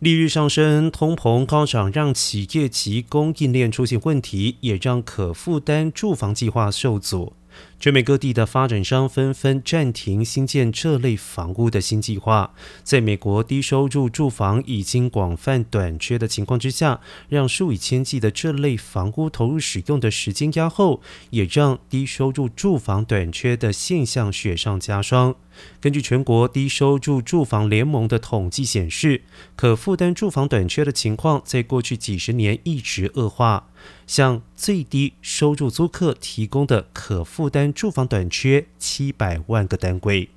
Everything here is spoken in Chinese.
利率上升、通膨高涨，让企业及供应链出现问题，也让可负担住房计划受阻。全美各地的发展商纷纷暂停新建这类房屋的新计划。在美国低收入住房已经广泛短缺的情况之下，让数以千计的这类房屋投入使用的时间压后，也让低收入住房短缺的现象雪上加霜。根据全国低收入住房联盟的统计显示，可负担住房短缺的情况在过去几十年一直恶化。向最低收入租客提供的可负担住房短缺七百万个单位。